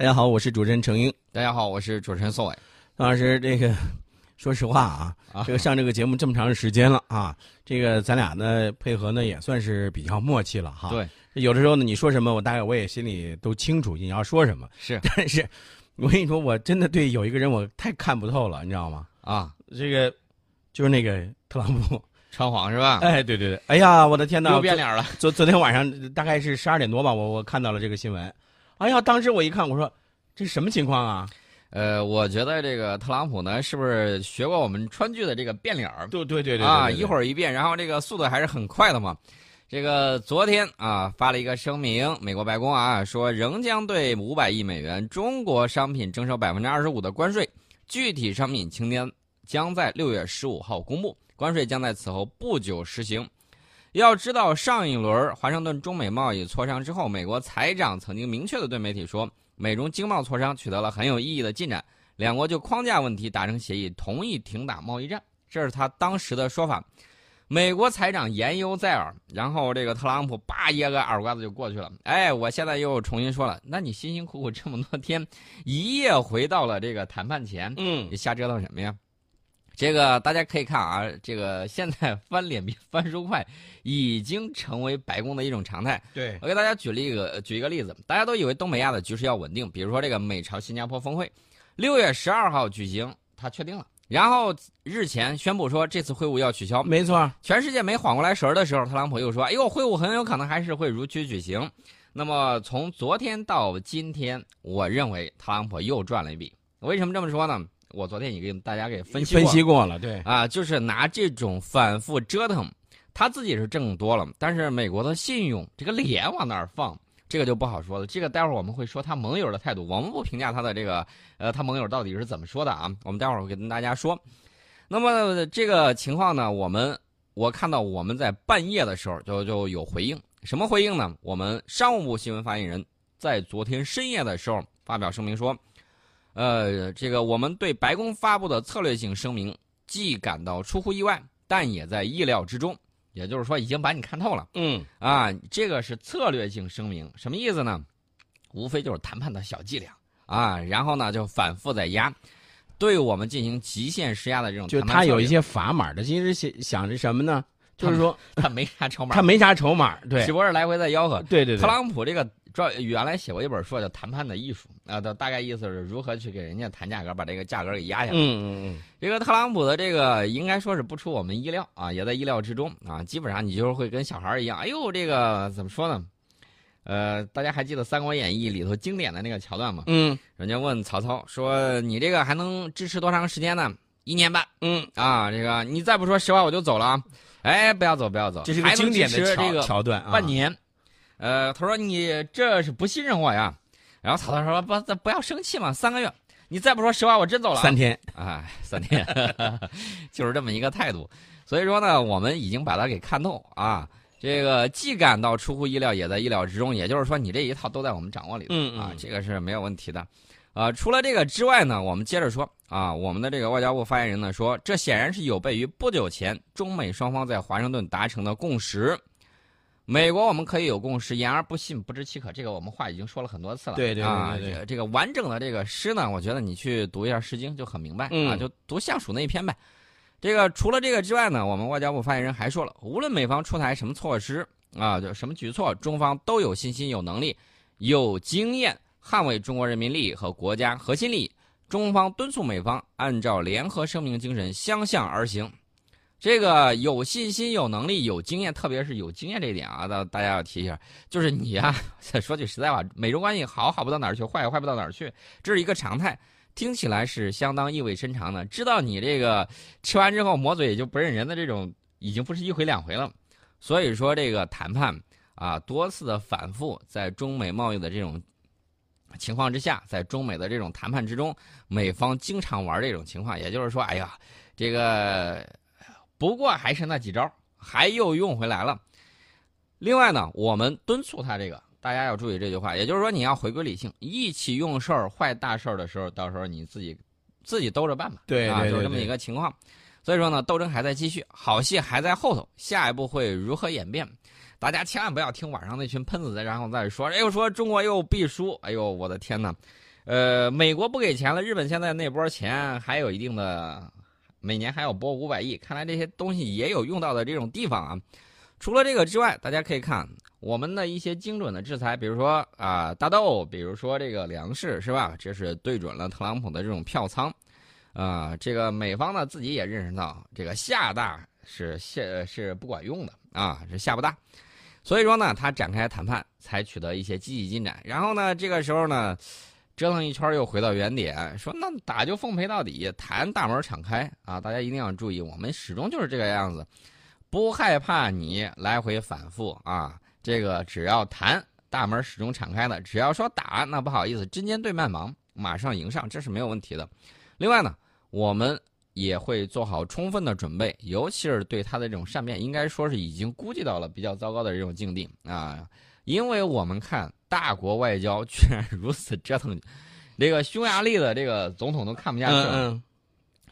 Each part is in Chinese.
大家好，我是主持人程英。大家好，我是主持人宋伟。宋老师，这个 说实话啊，这个上这个节目这么长时间了啊，这个咱俩呢配合呢也算是比较默契了哈。对，有的时候呢你说什么，我大概我也心里都清楚你要说什么。是，但是我跟你说，我真的对有一个人我太看不透了，你知道吗？啊，这个就是那个特朗普川谎是吧？哎，对对对，哎呀，我的天哪，又变脸了。昨昨天晚上大概是十二点多吧，我我看到了这个新闻。哎呀，当时我一看，我说这是什么情况啊？呃，我觉得这个特朗普呢，是不是学过我们川剧的这个变脸儿？对对对对啊，一会儿一变，然后这个速度还是很快的嘛。这个昨天啊发了一个声明，美国白宫啊说仍将对五百亿美元中国商品征收百分之二十五的关税，具体商品清单将在六月十五号公布，关税将在此后不久实行。要知道，上一轮华盛顿中美贸易磋商之后，美国财长曾经明确的对媒体说，美中经贸磋商取得了很有意义的进展，两国就框架问题达成协议，同意停打贸易战，这是他当时的说法。美国财长言犹在耳，然后这个特朗普叭一个耳刮子就过去了。哎，我现在又重新说了，那你辛辛苦苦这么多天，一夜回到了这个谈判前，嗯，你瞎折腾什么呀？这个大家可以看啊，这个现在翻脸比翻书快，已经成为白宫的一种常态。对我给大家举了一个举一个例子，大家都以为东北亚的局势要稳定，比如说这个美朝新加坡峰会，六月十二号举行，他确定了，然后日前宣布说这次会晤要取消。没错，全世界没缓过来神儿的时候，特朗普又说：“哎呦，会晤很有可能还是会如期举行。”那么从昨天到今天，我认为特朗普又赚了一笔。为什么这么说呢？我昨天也给大家给分析分析过了，对啊，就是拿这种反复折腾，他自己是挣多了，但是美国的信用这个脸往哪儿放，这个就不好说了。这个待会儿我们会说他盟友的态度，我们不评价他的这个呃，他盟友到底是怎么说的啊？我们待会儿会跟大家说。那么这个情况呢，我们我看到我们在半夜的时候就就有回应，什么回应呢？我们商务部新闻发言人在昨天深夜的时候发表声明说。呃，这个我们对白宫发布的策略性声明，既感到出乎意外，但也在意料之中。也就是说，已经把你看透了。嗯，啊，这个是策略性声明，什么意思呢？无非就是谈判的小伎俩啊，然后呢就反复在压，对我们进行极限施压的这种。就他有一些砝码的，其实想想着什么呢？就是说他没啥筹码，他没啥筹码，对，只不过是来回在吆喝。对对对，特朗普这个。专原来写过一本书叫《谈判的艺术》啊，的大概意思是如何去给人家谈价格，把这个价格给压下来。嗯嗯嗯。这个特朗普的这个应该说是不出我们意料啊，也在意料之中啊。基本上你就是会跟小孩一样，哎呦，这个怎么说呢？呃，大家还记得《三国演义》里头经典的那个桥段吗？嗯。人家问曹操说：“你这个还能支持多长时间呢？”一年半。嗯。啊，这个你再不说实话，我就走了啊！哎，不要走，不要走，这是个经典的桥桥段啊。半年。呃，他说你这是不信任我呀？然后曹操说不，不要生气嘛，三个月，你再不说实话，我真走了。三天，哎，三天，就是这么一个态度。所以说呢，我们已经把他给看透啊。这个既感到出乎意料，也在意料之中。也就是说，你这一套都在我们掌握里头啊，这个是没有问题的。啊，除了这个之外呢，我们接着说啊，我们的这个外交部发言人呢说，这显然是有悖于不久前中美双方在华盛顿达成的共识。美国我们可以有共识，言而不信，不知其可。这个我们话已经说了很多次了。对对对对，这个完整的这个诗呢，我觉得你去读一下《诗经》就很明白啊，就读相属那一篇呗。这个除了这个之外呢，我们外交部发言人还说了，无论美方出台什么措施啊，就什么举措，中方都有信心、有能力、有经验捍卫中国人民利益和国家核心利益。中方敦促美方按照联合声明精神相向而行。这个有信心、有能力、有经验，特别是有经验这一点啊，大大家要提一下。就是你呀，说句实在话，美中关系好好不到哪儿去，坏也坏不到哪儿去，这是一个常态。听起来是相当意味深长的。知道你这个吃完之后抹嘴也就不认人的这种，已经不是一回两回了。所以说，这个谈判啊，多次的反复，在中美贸易的这种情况之下，在中美的这种谈判之中，美方经常玩这种情况，也就是说，哎呀，这个。不过还是那几招，还又用回来了。另外呢，我们敦促他这个，大家要注意这句话，也就是说你要回归理性，一起用事儿坏大事儿的时候，到时候你自己自己兜着办吧。对，啊，就是这么一个情况。所以说呢，斗争还在继续，好戏还在后头，下一步会如何演变？大家千万不要听网上那群喷子的，然后再说，哎呦说中国又必输，哎呦我的天呐！呃，美国不给钱了，日本现在那波钱还有一定的，每年还要拨五百亿，看来这些东西也有用到的这种地方啊。除了这个之外，大家可以看我们的一些精准的制裁，比如说啊大豆，比如说这个粮食，是吧？这是对准了特朗普的这种票仓，啊，这个美方呢自己也认识到这个下大是下是不管用的啊，是下不大，所以说呢，他展开谈判才取得一些积极进展。然后呢，这个时候呢，折腾一圈又回到原点，说那打就奉陪到底，谈大门敞开啊！大家一定要注意，我们始终就是这个样子。不害怕你来回反复啊，这个只要谈大门始终敞开的，只要说打，那不好意思，针尖对麦芒，马上迎上，这是没有问题的。另外呢，我们也会做好充分的准备，尤其是对他的这种善变，应该说是已经估计到了比较糟糕的这种境地啊，因为我们看大国外交居然如此折腾，这个匈牙利的这个总统都看不下去了。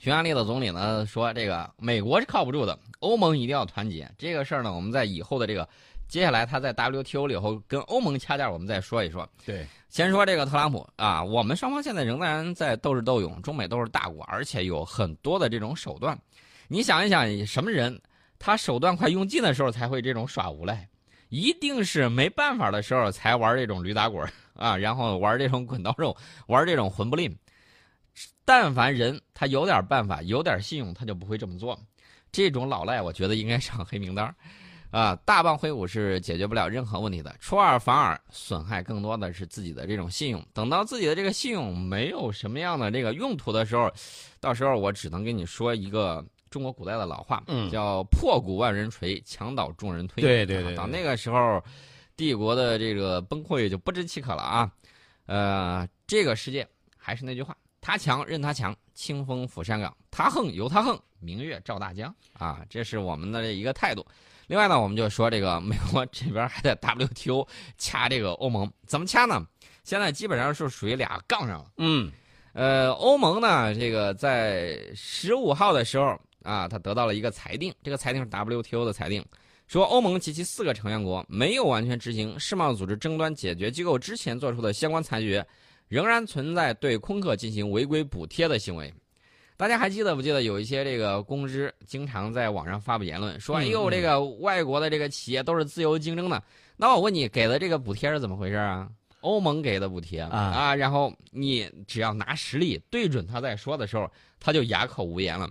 匈牙利的总理呢说：“这个美国是靠不住的，欧盟一定要团结。这个事儿呢，我们在以后的这个接下来他在 WTO 里头跟欧盟掐架，我们再说一说。对，先说这个特朗普啊，我们双方现在仍然在斗智斗勇，中美都是大国，而且有很多的这种手段。你想一想，什么人他手段快用尽的时候才会这种耍无赖？一定是没办法的时候才玩这种驴打滚 啊，然后玩这种滚刀肉，玩这种混不吝。”但凡人他有点办法，有点信用，他就不会这么做。这种老赖，我觉得应该上黑名单啊！大棒挥舞是解决不了任何问题的，出尔反尔，损害更多的是自己的这种信用。等到自己的这个信用没有什么样的这个用途的时候，到时候我只能跟你说一个中国古代的老话，叫“破鼓万人锤，墙倒众人推”。对对对，到那个时候，帝国的这个崩溃就不知其可了啊！呃，这个世界还是那句话。他强任他强，清风拂山岗；他横由他横，明月照大江。啊，这是我们的一个态度。另外呢，我们就说这个美国这边还在 WTO 掐这个欧盟，怎么掐呢？现在基本上是属于俩杠上了。嗯，呃，欧盟呢，这个在十五号的时候啊，他得到了一个裁定，这个裁定是 WTO 的裁定，说欧盟及其四个成员国没有完全执行世贸组织争端解决机构之前做出的相关裁决。仍然存在对空客进行违规补贴的行为，大家还记得不记得？有一些这个公知经常在网上发布言论，说：“哎呦，这个外国的这个企业都是自由竞争的。”那我问你，给的这个补贴是怎么回事啊？欧盟给的补贴啊啊！然后你只要拿实力对准他在说的时候，他就哑口无言了。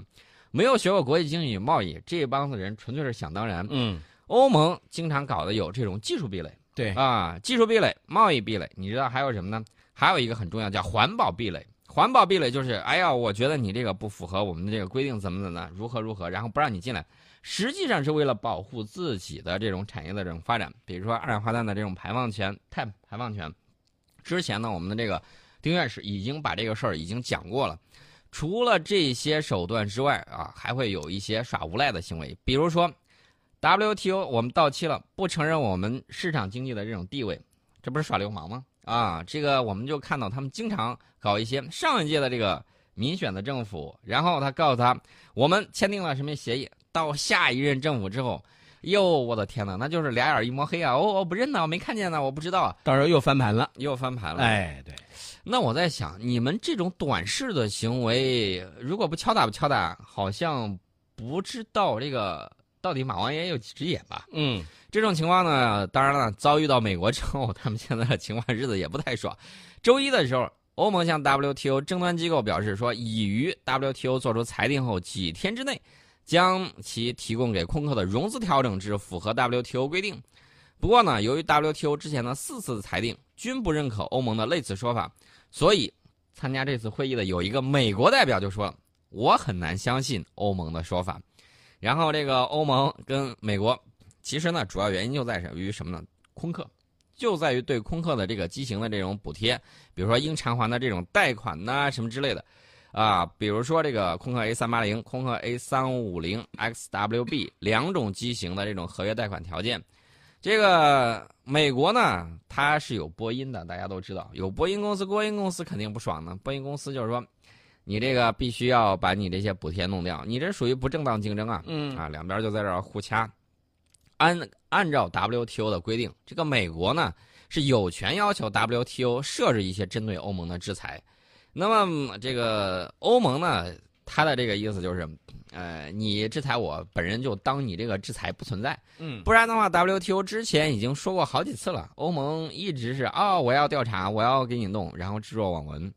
没有学过国际经济与贸易，这帮子人纯粹是想当然。嗯，欧盟经常搞的有这种技术壁垒，对啊，技术壁垒、贸易壁垒，你知道还有什么呢？还有一个很重要，叫环保壁垒。环保壁垒就是，哎呀，我觉得你这个不符合我们的这个规定，怎么怎么，如何如何，然后不让你进来。实际上是为了保护自己的这种产业的这种发展，比如说二氧化碳的这种排放权、碳排放权。之前呢，我们的这个丁院士已经把这个事儿已经讲过了。除了这些手段之外啊，还会有一些耍无赖的行为，比如说 WTO 我们到期了，不承认我们市场经济的这种地位，这不是耍流氓吗？啊，这个我们就看到他们经常搞一些上一届的这个民选的政府，然后他告诉他，我们签订了什么协议，到下一任政府之后，哟，我的天哪，那就是俩眼一抹黑啊！我我不认呢，我没看见呢，我不知道，到时候又翻盘了，又翻盘了。哎，对，那我在想，你们这种短视的行为，如果不敲打不敲打，好像不知道这个到底马王爷有几只眼吧？嗯。这种情况呢，当然了，遭遇到美国之后，他们现在的情况日子也不太爽。周一的时候，欧盟向 WTO 争端机构表示说，已于 WTO 做出裁定后几天之内，将其提供给空客的融资调整至符合 WTO 规定。不过呢，由于 WTO 之前的四次裁定均不认可欧盟的类似说法，所以参加这次会议的有一个美国代表就说：“我很难相信欧盟的说法。”然后这个欧盟跟美国。其实呢，主要原因就在于什么呢？空客，就在于对空客的这个机型的这种补贴，比如说应偿还的这种贷款呐，什么之类的，啊，比如说这个空客 A 三八零、空客 A 三五零 XWB 两种机型的这种合约贷款条件，这个美国呢，它是有波音的，大家都知道，有波音公司，波音公司肯定不爽呢。波音公司就是说，你这个必须要把你这些补贴弄掉，你这属于不正当竞争啊，嗯啊，两边就在这儿互掐。按按照 WTO 的规定，这个美国呢是有权要求 WTO 设置一些针对欧盟的制裁。那么这个欧盟呢，他的这个意思就是，呃，你制裁我，本人就当你这个制裁不存在。嗯，不然的话，WTO 之前已经说过好几次了，欧盟一直是哦，我要调查，我要给你弄，然后置若罔闻。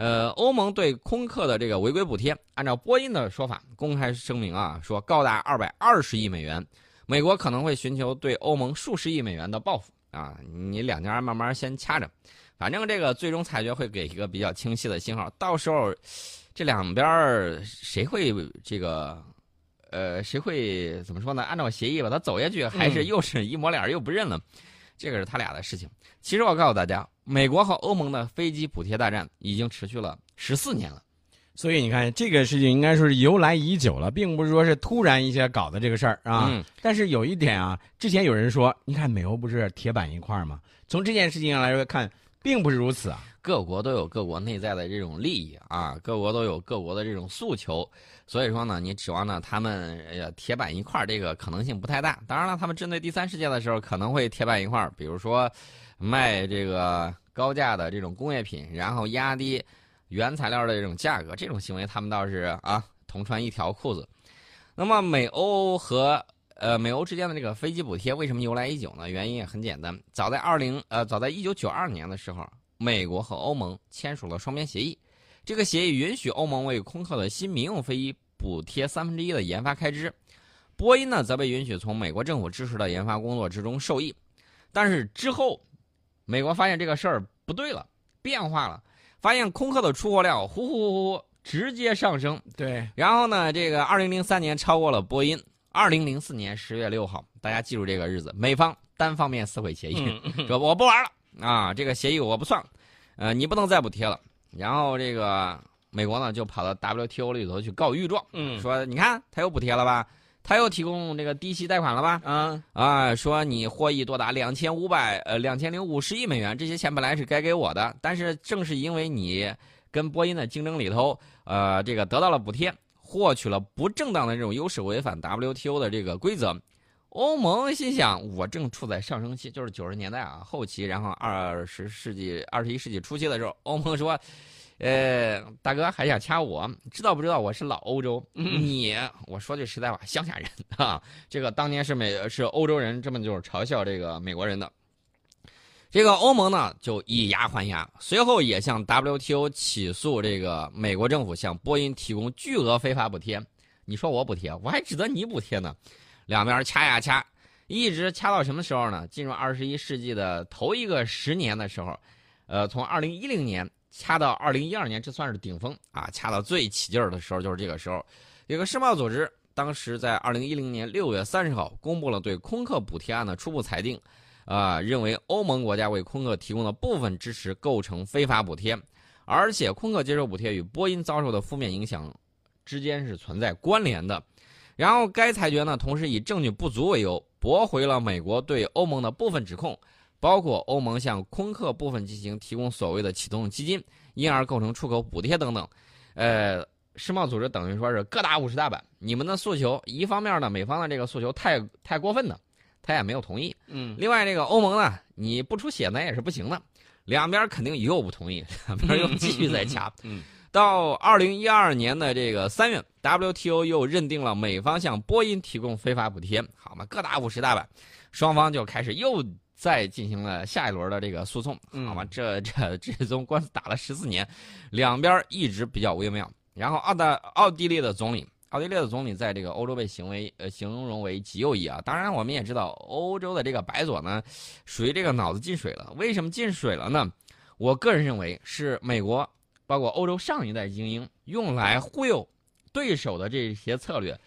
呃，欧盟对空客的这个违规补贴，按照波音的说法，公开声明啊，说高达二百二十亿美元，美国可能会寻求对欧盟数十亿美元的报复啊。你两家慢慢先掐着，反正这个最终裁决会给一个比较清晰的信号，到时候这两边谁会这个，呃，谁会怎么说呢？按照协议把它走下去，还是又是一抹脸又不认了？这个是他俩的事情。其实我告诉大家，美国和欧盟的飞机补贴大战已经持续了十四年了。所以你看，这个事情应该说是由来已久了，并不是说是突然一下搞的这个事儿啊。嗯。但是有一点啊，之前有人说，你看美欧不是铁板一块吗？从这件事情上来说看，并不是如此啊。各国都有各国内在的这种利益啊，各国都有各国的这种诉求。所以说呢，你指望呢他们铁板一块儿，这个可能性不太大。当然了，他们针对第三世界的时候可能会铁板一块儿，比如说卖这个高价的这种工业品，然后压低原材料的这种价格，这种行为他们倒是啊同穿一条裤子。那么美欧和呃美欧之间的这个飞机补贴为什么由来已久呢？原因也很简单，早在二零呃早在一九九二年的时候，美国和欧盟签署了双边协议。这个协议允许欧盟为空客的新民用飞机补贴三分之一的研发开支，波音呢则被允许从美国政府支持的研发工作之中受益。但是之后，美国发现这个事儿不对了，变化了，发现空客的出货量呼呼呼呼直接上升。对，然后呢，这个二零零三年超过了波音。二零零四年十月六号，大家记住这个日子，美方单方面撕毁协议，说我不玩了啊，这个协议我不算，呃，你不能再补贴了。然后这个美国呢，就跑到 WTO 里头去告御状，嗯，说你看他又补贴了吧，他又提供这个低息贷款了吧，啊啊，说你获益多达两千五百呃两千零五十亿美元，这些钱本来是该给我的，但是正是因为你跟波音的竞争里头，呃，这个得到了补贴，获取了不正当的这种优势，违反 WTO 的这个规则。欧盟心想，我正处在上升期，就是九十年代啊后期，然后二十世纪、二十一世纪初期的时候，欧盟说：“呃，大哥还想掐我，知道不知道我是老欧洲？你，我说句实在话，乡下人啊，这个当年是美是欧洲人，这么就是嘲笑这个美国人的。这个欧盟呢，就以牙还牙，随后也向 WTO 起诉这个美国政府向波音提供巨额非法补贴。你说我补贴，我还指责你补贴呢。”两边掐呀掐，一直掐到什么时候呢？进入二十一世纪的头一个十年的时候，呃，从二零一零年掐到二零一二年，这算是顶峰啊！掐到最起劲儿的时候就是这个时候。有个世贸组织当时在二零一零年六月三十号公布了对空客补贴案的初步裁定，啊，认为欧盟国家为空客提供的部分支持构成非法补贴，而且空客接受补贴与波音遭受的负面影响之间是存在关联的。然后，该裁决呢，同时以证据不足为由，驳回了美国对欧盟的部分指控，包括欧盟向空客部分机型提供所谓的启动基金，因而构成出口补贴等等。呃，世贸组织等于说是各打五十大板，你们的诉求，一方面呢，美方的这个诉求太太过分了，他也没有同意。嗯。另外，这个欧盟呢，你不出血呢也是不行的，两边肯定又不同意，两边又继续在掐。嗯。到二零一二年的这个三月，WTO 又认定了美方向波音提供非法补贴，好嘛，各打五十大板，双方就开始又再进行了下一轮的这个诉讼，好嘛，这 这这宗官司打了十四年，两边一直比较微妙。然后澳大奥地利的总理，奥地利的总理在这个欧洲被行为呃形容为极右翼啊，当然我们也知道欧洲的这个白左呢，属于这个脑子进水了。为什么进水了呢？我个人认为是美国。包括欧洲上一代精英用来忽悠对手的这些策略，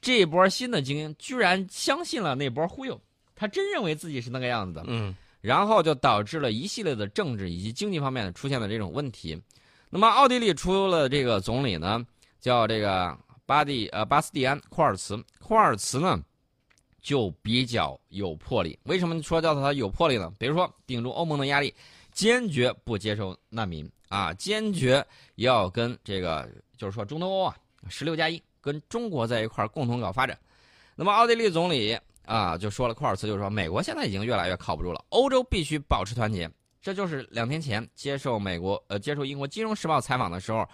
这一波新的精英居然相信了那波忽悠，他真认为自己是那个样子的，嗯，然后就导致了一系列的政治以及经济方面出现的这种问题。那么奥地利出了这个总理呢，叫这个巴蒂呃巴斯蒂安库尔茨，库尔茨呢就比较有魄力。为什么说叫他有魄力呢？比如说顶住欧盟的压力，坚决不接受难民。啊，坚决要跟这个，就是说中东欧啊，十六加一跟中国在一块儿共同搞发展。那么，奥地利总理啊，就说了库尔茨就说，美国现在已经越来越靠不住了，欧洲必须保持团结。这就是两天前接受美国呃接受英国金融时报采访的时候，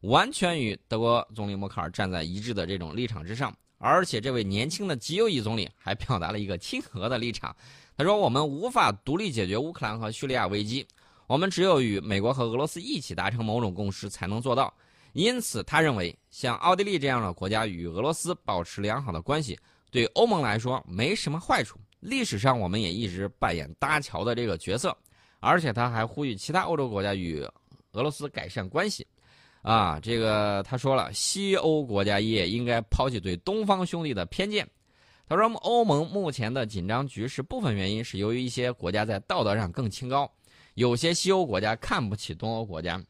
完全与德国总理默克尔站在一致的这种立场之上。而且这位年轻的极右翼总理还表达了一个亲和的立场，他说：“我们无法独立解决乌克兰和叙利亚危机，我们只有与美国和俄罗斯一起达成某种共识才能做到。因此，他认为像奥地利这样的国家与俄罗斯保持良好的关系，对欧盟来说没什么坏处。历史上，我们也一直扮演搭桥的这个角色。而且，他还呼吁其他欧洲国家与俄罗斯改善关系。”啊，这个他说了，西欧国家也应该抛弃对东方兄弟的偏见。他说，欧盟目前的紧张局势部分原因是由于一些国家在道德上更清高，有些西欧国家看不起东欧国家。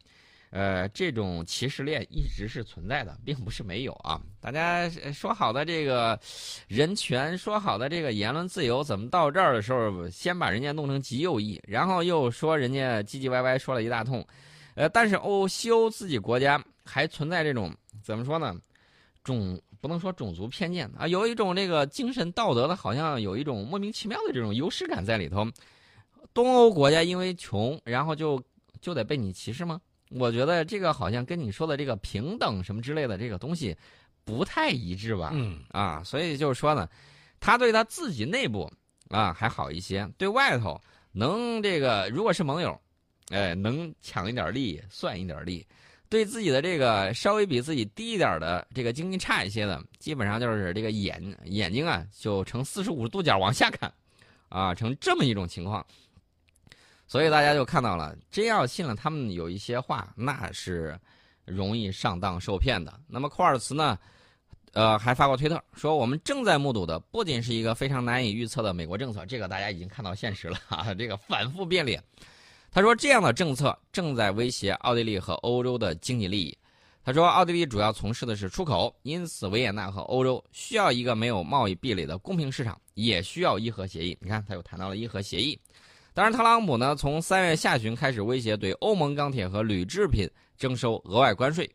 呃，这种歧视链一直是存在的，并不是没有啊。大家说好的这个人权，说好的这个言论自由，怎么到这儿的时候，先把人家弄成极右翼，然后又说人家唧唧歪歪说了一大通。呃，但是欧西欧自己国家还存在这种怎么说呢？种不能说种族偏见啊，有一种这个精神道德的，好像有一种莫名其妙的这种优势感在里头。东欧国家因为穷，然后就就得被你歧视吗？我觉得这个好像跟你说的这个平等什么之类的这个东西不太一致吧？嗯啊，所以就是说呢，他对他自己内部啊还好一些，对外头能这个如果是盟友。哎，能抢一点利算一点利，对自己的这个稍微比自己低一点的这个经济差一些的，基本上就是这个眼眼睛啊，就呈四十五度角往下看，啊，成这么一种情况。所以大家就看到了，真要信了他们有一些话，那是容易上当受骗的。那么库尔茨呢，呃，还发过推特说，我们正在目睹的不仅是一个非常难以预测的美国政策，这个大家已经看到现实了啊，这个反复变脸。他说：“这样的政策正在威胁奥地利和欧洲的经济利益。”他说：“奥地利主要从事的是出口，因此维也纳和欧洲需要一个没有贸易壁垒的公平市场，也需要伊核协议。”你看，他又谈到了伊核协议。当然，特朗普呢，从三月下旬开始威胁对欧盟钢铁和铝制品征收额外关税。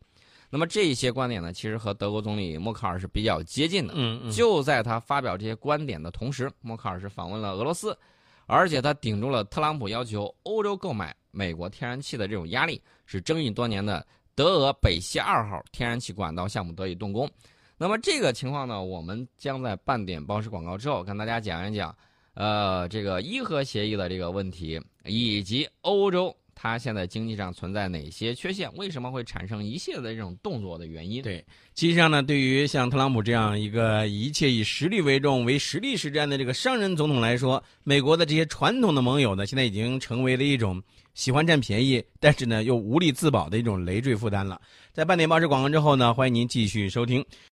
那么这些观点呢，其实和德国总理默克尔是比较接近的。嗯嗯。就在他发表这些观点的同时，默克尔是访问了俄罗斯。而且他顶住了特朗普要求欧洲购买美国天然气的这种压力，使争议多年的德俄北溪二号天然气管道项目得以动工。那么这个情况呢，我们将在半点报时广告之后跟大家讲一讲，呃，这个伊核协议的这个问题，以及欧洲。它现在经济上存在哪些缺陷？为什么会产生一系列的这种动作的原因？对，其实上呢，对于像特朗普这样一个一切以实力为重、为实力实战的这个商人总统来说，美国的这些传统的盟友呢，现在已经成为了一种喜欢占便宜，但是呢又无力自保的一种累赘负担了。在半点报时广告之后呢，欢迎您继续收听。